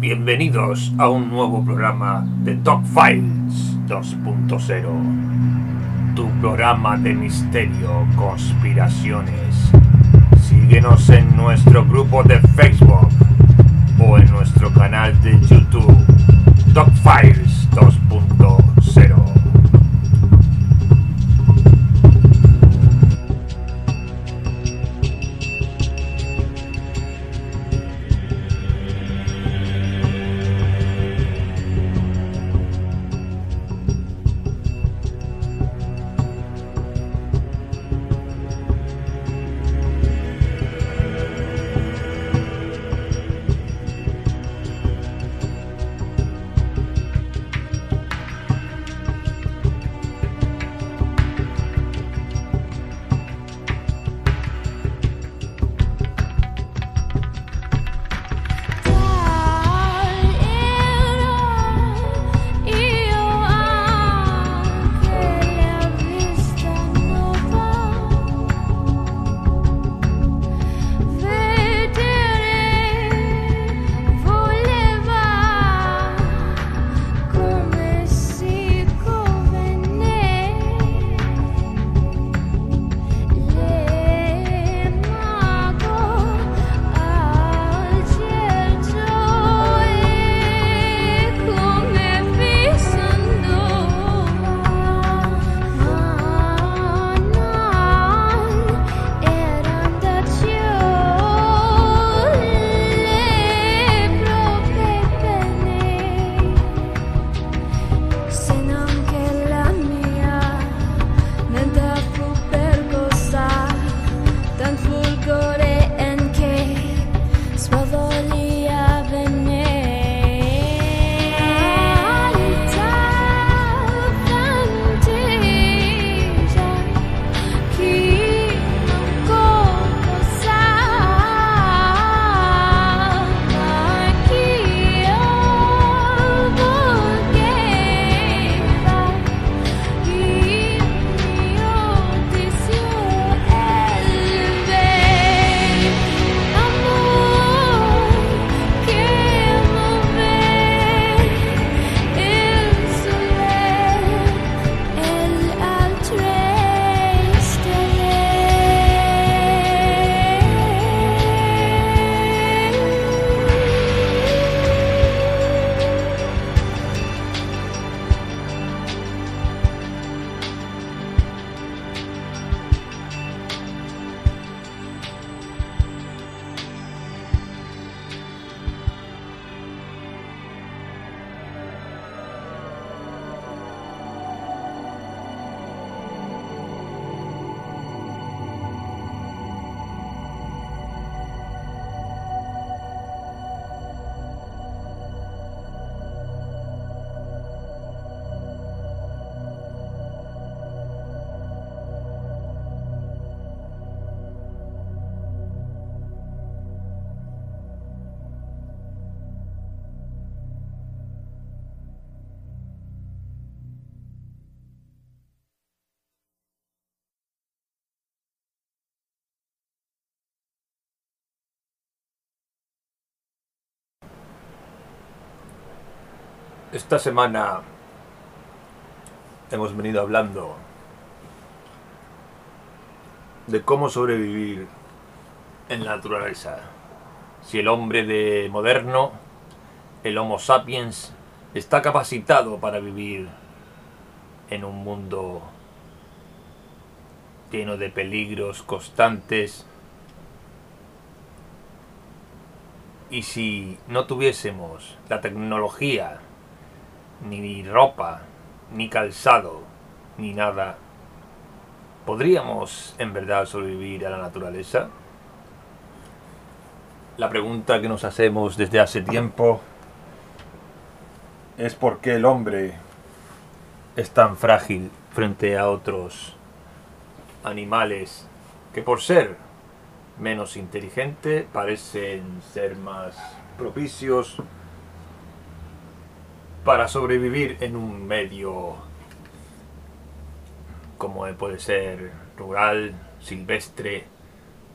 Bienvenidos a un nuevo programa de Top Files 2.0. Tu programa de misterio, conspiraciones. Síguenos en nuestro grupo de Facebook Esta semana hemos venido hablando de cómo sobrevivir en la naturaleza. Si el hombre de moderno, el Homo sapiens, está capacitado para vivir en un mundo lleno de peligros constantes. Y si no tuviésemos la tecnología ni ropa, ni calzado, ni nada. ¿Podríamos en verdad sobrevivir a la naturaleza? La pregunta que nos hacemos desde hace tiempo es por qué el hombre es tan frágil frente a otros animales que por ser menos inteligente parecen ser más propicios para sobrevivir en un medio como puede ser rural, silvestre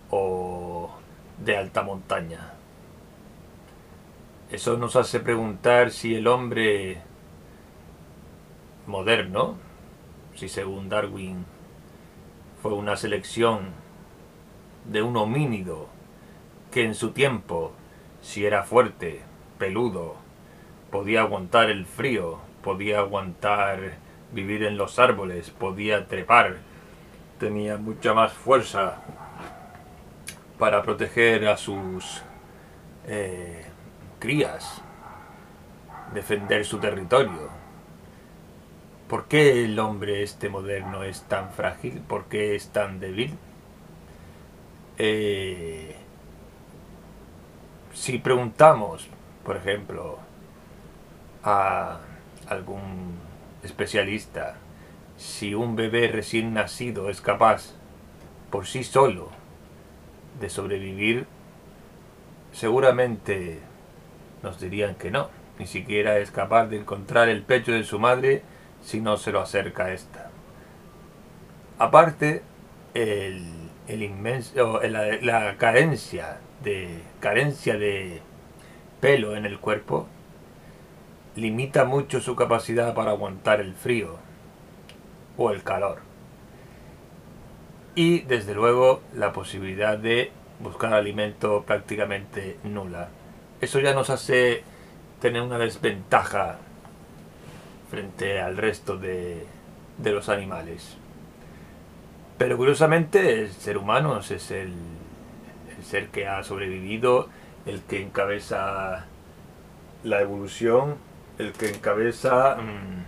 o de alta montaña. Eso nos hace preguntar si el hombre moderno, si según Darwin fue una selección de un homínido que en su tiempo, si era fuerte, peludo, podía aguantar el frío, podía aguantar vivir en los árboles, podía trepar, tenía mucha más fuerza para proteger a sus eh, crías, defender su territorio. ¿Por qué el hombre este moderno es tan frágil? ¿Por qué es tan débil? Eh, si preguntamos, por ejemplo, a algún especialista si un bebé recién nacido es capaz por sí solo de sobrevivir, seguramente nos dirían que no, ni siquiera es capaz de encontrar el pecho de su madre si no se lo acerca a esta. Aparte, el, el inmenso, la, la carencia de carencia de pelo en el cuerpo limita mucho su capacidad para aguantar el frío o el calor. Y desde luego la posibilidad de buscar alimento prácticamente nula. Eso ya nos hace tener una desventaja frente al resto de, de los animales. Pero curiosamente el ser humano es el, el ser que ha sobrevivido, el que encabeza la evolución el que encabeza, mmm,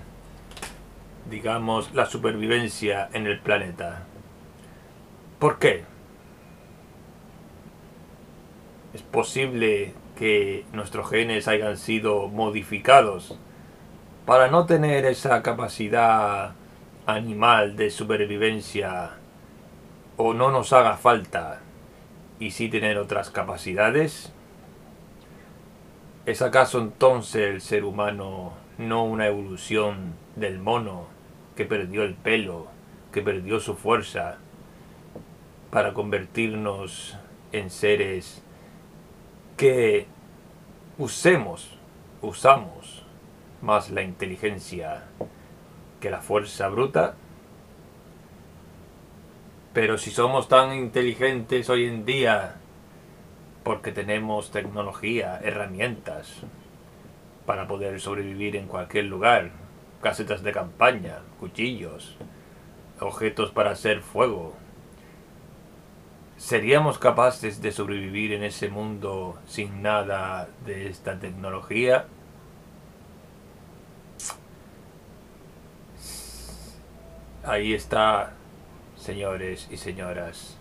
digamos, la supervivencia en el planeta. ¿Por qué? Es posible que nuestros genes hayan sido modificados para no tener esa capacidad animal de supervivencia o no nos haga falta y sí tener otras capacidades? ¿Es acaso entonces el ser humano no una evolución del mono que perdió el pelo, que perdió su fuerza, para convertirnos en seres que usemos, usamos más la inteligencia que la fuerza bruta? Pero si somos tan inteligentes hoy en día, porque tenemos tecnología, herramientas para poder sobrevivir en cualquier lugar, casetas de campaña, cuchillos, objetos para hacer fuego. ¿Seríamos capaces de sobrevivir en ese mundo sin nada de esta tecnología? Ahí está, señores y señoras,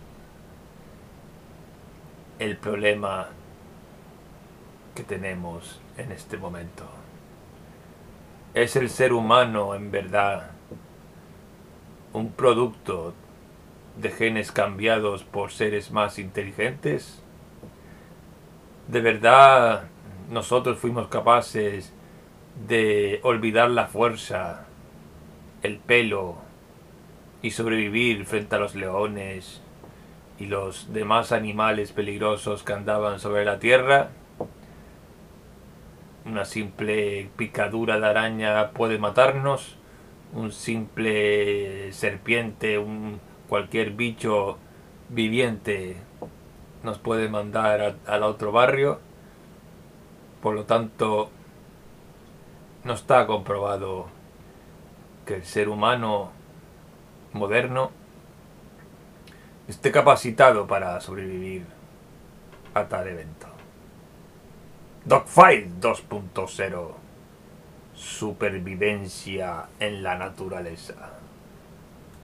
el problema que tenemos en este momento. ¿Es el ser humano en verdad un producto de genes cambiados por seres más inteligentes? ¿De verdad nosotros fuimos capaces de olvidar la fuerza, el pelo y sobrevivir frente a los leones, y los demás animales peligrosos que andaban sobre la tierra. Una simple picadura de araña puede matarnos. Un simple serpiente, un cualquier bicho viviente nos puede mandar al otro barrio. Por lo tanto, no está comprobado que el ser humano moderno esté capacitado para sobrevivir a tal evento. Dogfight 2.0 Supervivencia en la naturaleza.